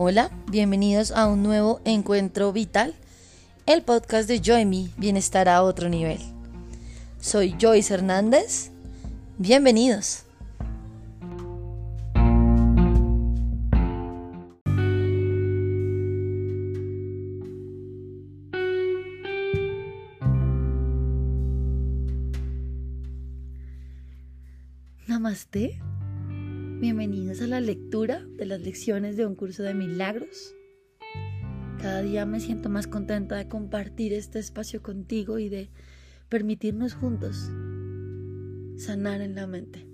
Hola, bienvenidos a un nuevo encuentro vital, el podcast de Joy Bienestar a otro nivel. Soy Joyce Hernández. Bienvenidos. Namaste. Bienvenidos a la lectura de las lecciones de un curso de milagros. Cada día me siento más contenta de compartir este espacio contigo y de permitirnos juntos sanar en la mente.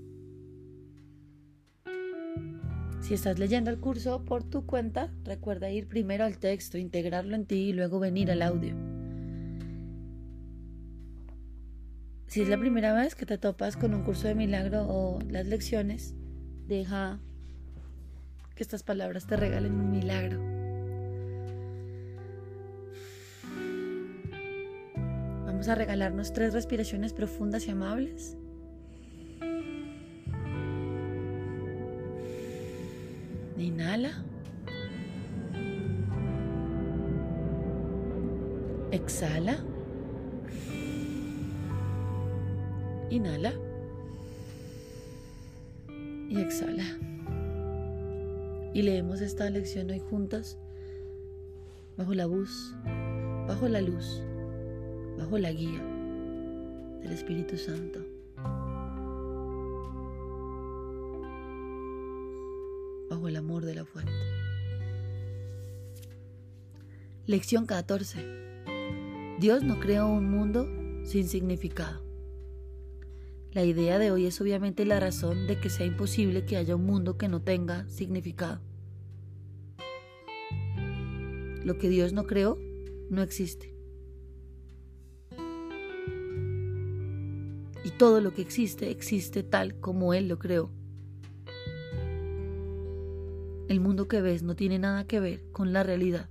Si estás leyendo el curso por tu cuenta, recuerda ir primero al texto, integrarlo en ti y luego venir al audio. Si es la primera vez que te topas con un curso de milagro o las lecciones, Deja que estas palabras te regalen un milagro. Vamos a regalarnos tres respiraciones profundas y amables. Inhala. Exhala. Inhala y exhala. Y leemos esta lección hoy juntas, bajo la luz, bajo la luz, bajo la guía del Espíritu Santo. Bajo el amor de la fuente. Lección 14. Dios no creó un mundo sin significado. La idea de hoy es obviamente la razón de que sea imposible que haya un mundo que no tenga significado. Lo que Dios no creó no existe. Y todo lo que existe existe tal como Él lo creó. El mundo que ves no tiene nada que ver con la realidad.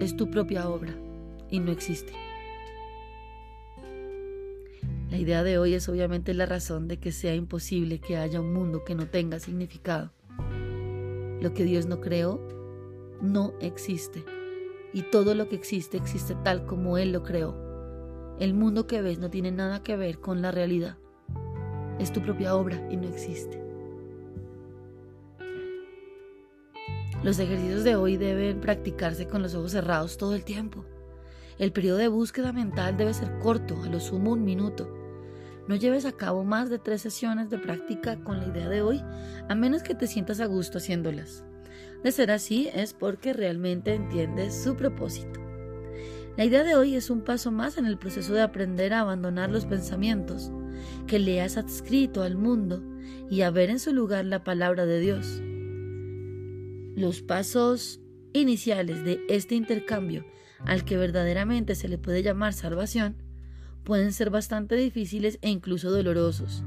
Es tu propia obra y no existe. Idea de hoy es obviamente la razón de que sea imposible que haya un mundo que no tenga significado. Lo que Dios no creó no existe. Y todo lo que existe existe tal como Él lo creó. El mundo que ves no tiene nada que ver con la realidad. Es tu propia obra y no existe. Los ejercicios de hoy deben practicarse con los ojos cerrados todo el tiempo. El periodo de búsqueda mental debe ser corto, a lo sumo un minuto. No lleves a cabo más de tres sesiones de práctica con la idea de hoy, a menos que te sientas a gusto haciéndolas. De ser así es porque realmente entiendes su propósito. La idea de hoy es un paso más en el proceso de aprender a abandonar los pensamientos que le has adscrito al mundo y a ver en su lugar la palabra de Dios. Los pasos iniciales de este intercambio al que verdaderamente se le puede llamar salvación, pueden ser bastante difíciles e incluso dolorosos.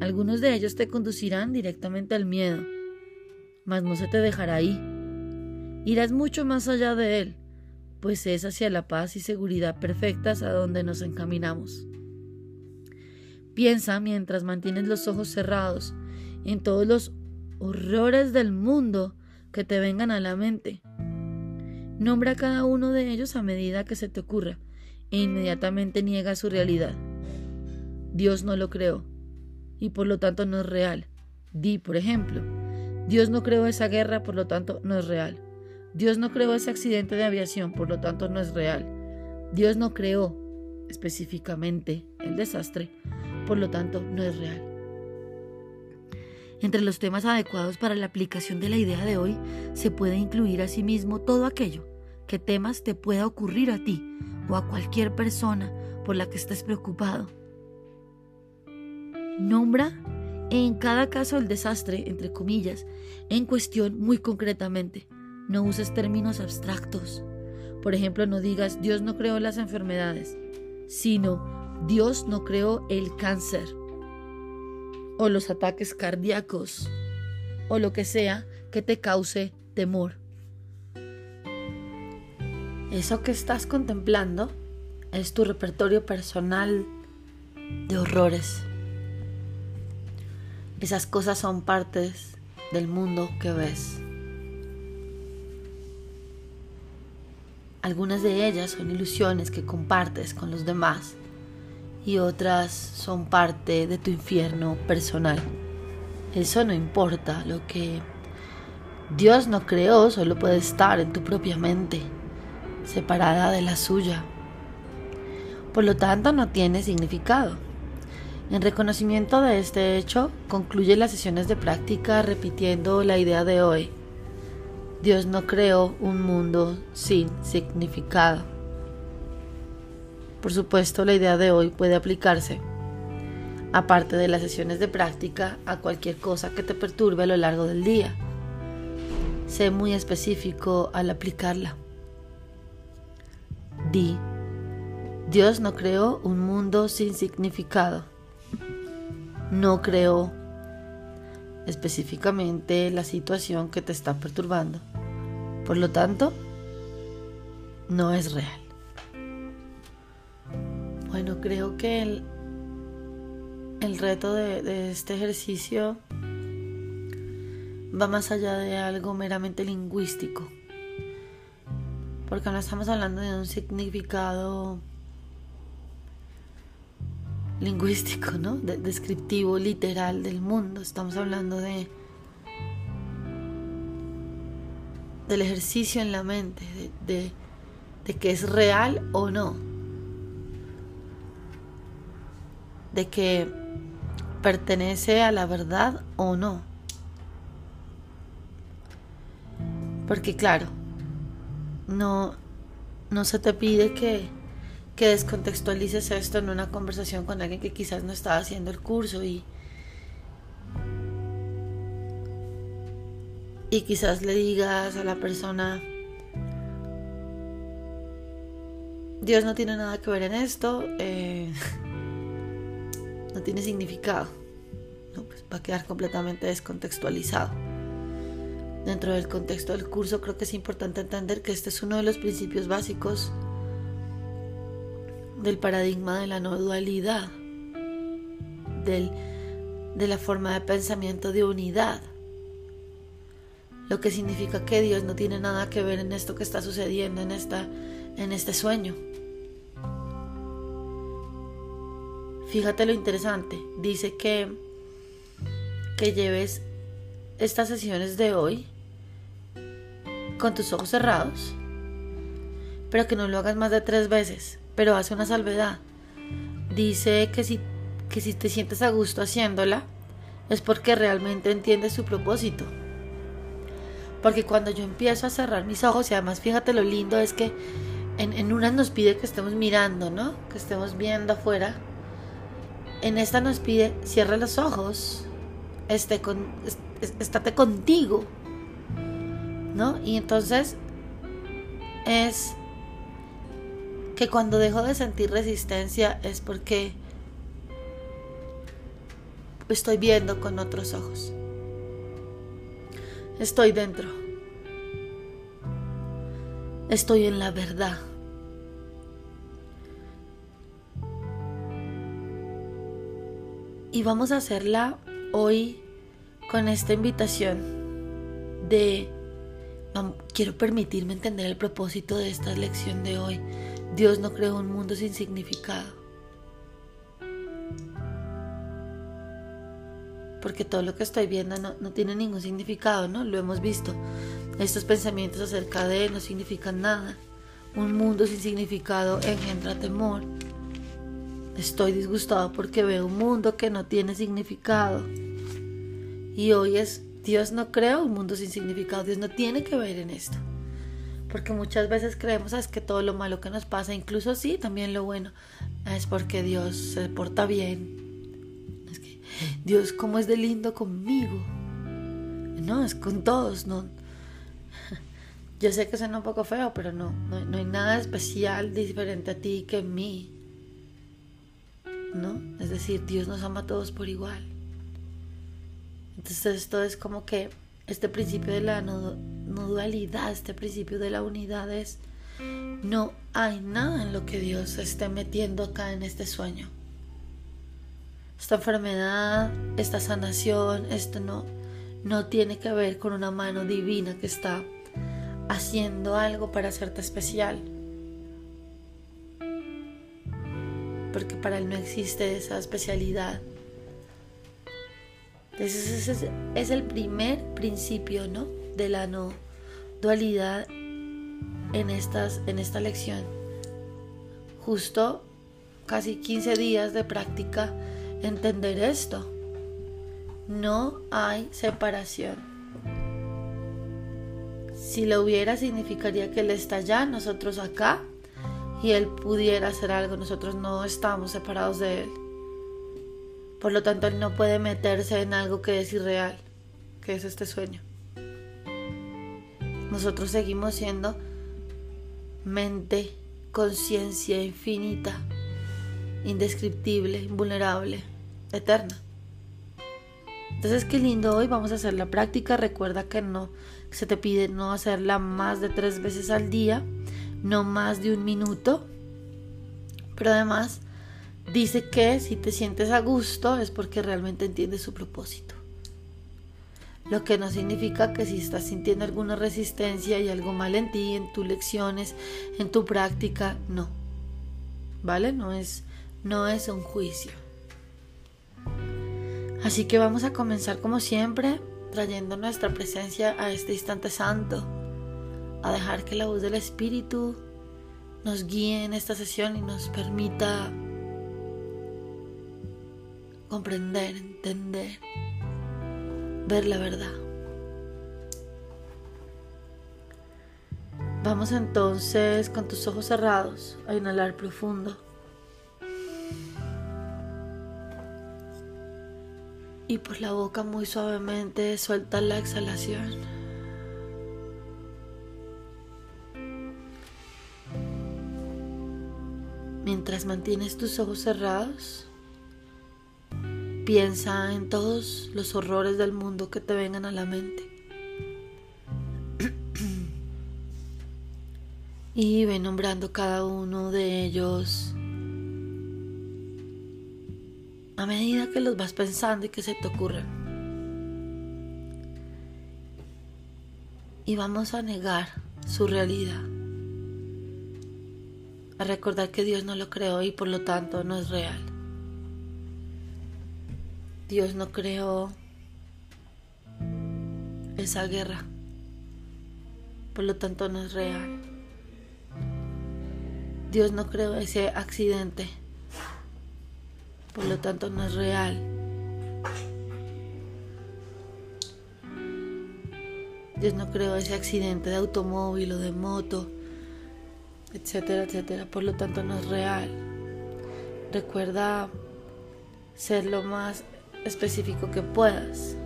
Algunos de ellos te conducirán directamente al miedo, mas no se te dejará ahí. Irás mucho más allá de él, pues es hacia la paz y seguridad perfectas a donde nos encaminamos. Piensa mientras mantienes los ojos cerrados en todos los horrores del mundo que te vengan a la mente Nombra cada uno de ellos a medida que se te ocurra e inmediatamente niega su realidad. Dios no lo creó y por lo tanto no es real. Di, por ejemplo, Dios no creó esa guerra, por lo tanto no es real. Dios no creó ese accidente de aviación, por lo tanto no es real. Dios no creó específicamente el desastre, por lo tanto no es real. Entre los temas adecuados para la aplicación de la idea de hoy se puede incluir asimismo todo aquello que temas te pueda ocurrir a ti o a cualquier persona por la que estés preocupado. Nombra en cada caso el desastre, entre comillas, en cuestión muy concretamente. No uses términos abstractos. Por ejemplo, no digas Dios no creó las enfermedades, sino Dios no creó el cáncer o los ataques cardíacos o lo que sea que te cause temor. Eso que estás contemplando es tu repertorio personal de horrores. Esas cosas son partes del mundo que ves. Algunas de ellas son ilusiones que compartes con los demás y otras son parte de tu infierno personal. Eso no importa, lo que Dios no creó solo puede estar en tu propia mente separada de la suya. Por lo tanto, no tiene significado. En reconocimiento de este hecho, concluye las sesiones de práctica repitiendo la idea de hoy. Dios no creó un mundo sin significado. Por supuesto, la idea de hoy puede aplicarse, aparte de las sesiones de práctica, a cualquier cosa que te perturbe a lo largo del día. Sé muy específico al aplicarla. Di, Dios no creó un mundo sin significado. No creó específicamente la situación que te está perturbando. Por lo tanto, no es real. Bueno, creo que el, el reto de, de este ejercicio va más allá de algo meramente lingüístico. Porque no estamos hablando de un significado lingüístico, ¿no? descriptivo, literal del mundo. Estamos hablando de del ejercicio en la mente, de, de, que es real o no, de que pertenece a la verdad o no. Porque claro, no, no se te pide que, que descontextualices esto en una conversación con alguien que quizás no estaba haciendo el curso y, y quizás le digas a la persona, Dios no tiene nada que ver en esto, eh, no tiene significado, no, pues va a quedar completamente descontextualizado. Dentro del contexto del curso creo que es importante entender que este es uno de los principios básicos del paradigma de la no dualidad, del, de la forma de pensamiento de unidad lo que significa que Dios no tiene nada que ver en esto que está sucediendo en, esta, en este sueño. Fíjate lo interesante, dice que, que lleves estas sesiones de hoy con tus ojos cerrados, pero que no lo hagas más de tres veces, pero hace una salvedad. Dice que si, que si te sientes a gusto haciéndola, es porque realmente entiendes su propósito. Porque cuando yo empiezo a cerrar mis ojos, y además fíjate lo lindo es que en, en una nos pide que estemos mirando, ¿no? Que estemos viendo afuera. En esta nos pide, cierra los ojos, esté con, estate contigo, ¿no? Y entonces es que cuando dejo de sentir resistencia es porque estoy viendo con otros ojos. Estoy dentro. Estoy en la verdad. Y vamos a hacerla hoy con esta invitación de quiero permitirme entender el propósito de esta lección de hoy. Dios no creó un mundo sin significado. porque todo lo que estoy viendo no, tiene ningún significado, ¿no? Lo hemos visto. Estos pensamientos acerca de no significan nada. Un mundo sin significado engendra temor. Estoy disgustado porque veo un mundo que no tiene significado. Y hoy es, Dios no crea un mundo sin significado, Dios no tiene que ver en esto. Porque muchas veces creemos es que todo lo malo que nos pasa, incluso sí, también lo bueno, es porque Dios se porta bien, Dios, ¿cómo es de lindo conmigo? No, es con todos, no. Yo sé que suena un poco feo, pero no, no, hay nada especial diferente a ti que en mí. ¿No? Es decir, Dios nos ama a todos por igual. Entonces esto es como que este principio de la no, dualidad, este principio de la unidad es, no hay nada en lo que Dios esté metiendo acá en este sueño. Esta enfermedad, esta sanación, esto no, no tiene que ver con una mano divina que está haciendo algo para hacerte especial. Porque para Él no existe esa especialidad. Ese es el primer principio, ¿no? De la no dualidad en, en esta lección. Justo casi 15 días de práctica entender esto. No hay separación. Si lo hubiera significaría que Él está allá, nosotros acá, y Él pudiera hacer algo, nosotros no estamos separados de Él. Por lo tanto, Él no puede meterse en algo que es irreal, que es este sueño. Nosotros seguimos siendo mente, conciencia infinita, indescriptible, invulnerable, eterna. Entonces, qué lindo hoy vamos a hacer la práctica. Recuerda que no se te pide no hacerla más de tres veces al día, no más de un minuto. Pero además dice que si te sientes a gusto es porque realmente entiendes su propósito. Lo que no significa que si estás sintiendo alguna resistencia y algo mal en ti, en tus lecciones, en tu práctica, no. ¿Vale? No es, no es un juicio. Así que vamos a comenzar como siempre, trayendo nuestra presencia a este instante santo, a dejar que la voz del Espíritu nos guíe en esta sesión y nos permita comprender, entender, ver la verdad. Vamos entonces con tus ojos cerrados a inhalar profundo. Y por la boca muy suavemente suelta la exhalación. Mientras mantienes tus ojos cerrados, piensa en todos los horrores del mundo que te vengan a la mente. y ve nombrando cada uno de ellos a medida que los vas pensando y que se te ocurren. Y vamos a negar su realidad. A recordar que Dios no lo creó y por lo tanto no es real. Dios no creó esa guerra. Por lo tanto no es real. Dios no creó ese accidente por lo tanto no es real. Dios no creó ese accidente de automóvil o de moto, etcétera, etcétera, por lo tanto no es real. Recuerda ser lo más específico que puedas.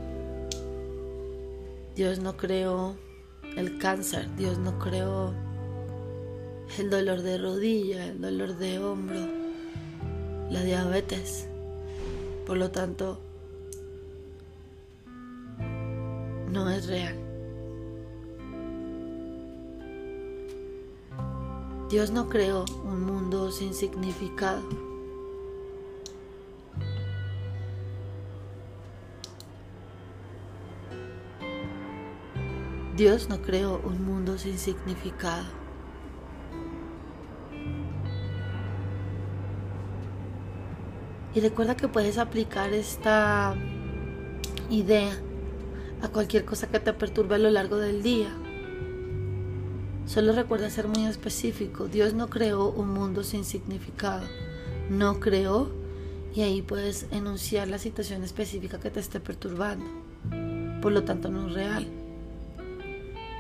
Dios no creó el cáncer, Dios no creó el dolor de rodilla, el dolor de hombro, la diabetes. Por lo tanto, no es real. Dios no creó un mundo sin significado. Dios no creó un mundo sin significado. Y recuerda que puedes aplicar esta idea a cualquier cosa que te perturbe a lo largo del día. Solo recuerda ser muy específico. Dios no creó un mundo sin significado. No creó y ahí puedes enunciar la situación específica que te esté perturbando. Por lo tanto, no es real.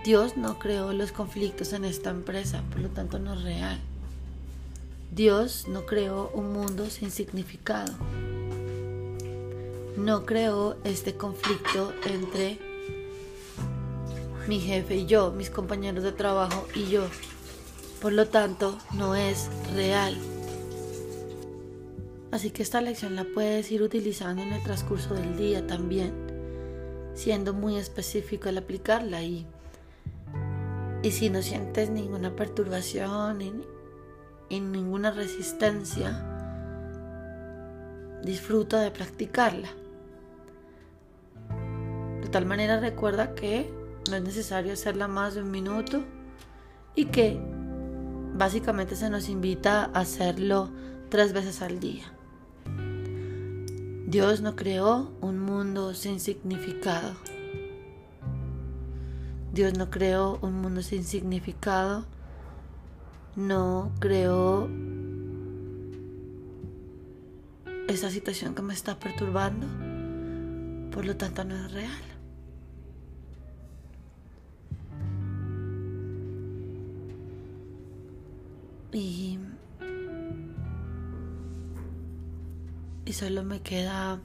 Dios no creó los conflictos en esta empresa, por lo tanto no es real. Dios no creó un mundo sin significado. No creó este conflicto entre mi jefe y yo, mis compañeros de trabajo y yo. Por lo tanto, no es real. Así que esta lección la puedes ir utilizando en el transcurso del día también, siendo muy específico al aplicarla y, y si no sientes ninguna perturbación en ninguna resistencia, disfruta de practicarla. De tal manera recuerda que no es necesario hacerla más de un minuto y que básicamente se nos invita a hacerlo tres veces al día. Dios no creó un mundo sin significado. Dios no creó un mundo sin significado. No creó esa situación que me está perturbando. Por lo tanto, no es real. Y, y solo me queda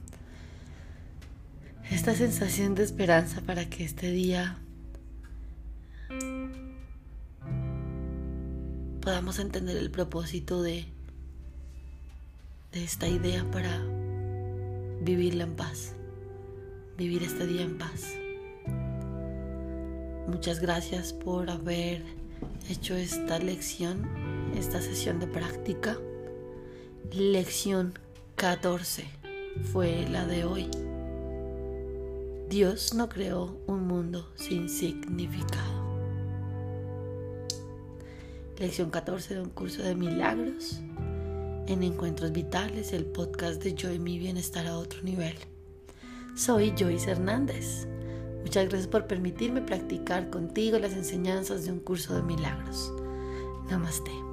esta sensación de esperanza para que este día podamos entender el propósito de, de esta idea para vivirla en paz, vivir este día en paz. Muchas gracias por haber hecho esta lección, esta sesión de práctica. Lección 14 fue la de hoy. Dios no creó un mundo sin significado. Lección 14 de un curso de milagros en Encuentros Vitales, el podcast de Yo y mi bienestar a otro nivel. Soy Joyce Hernández. Muchas gracias por permitirme practicar contigo las enseñanzas de un curso de milagros. Namaste.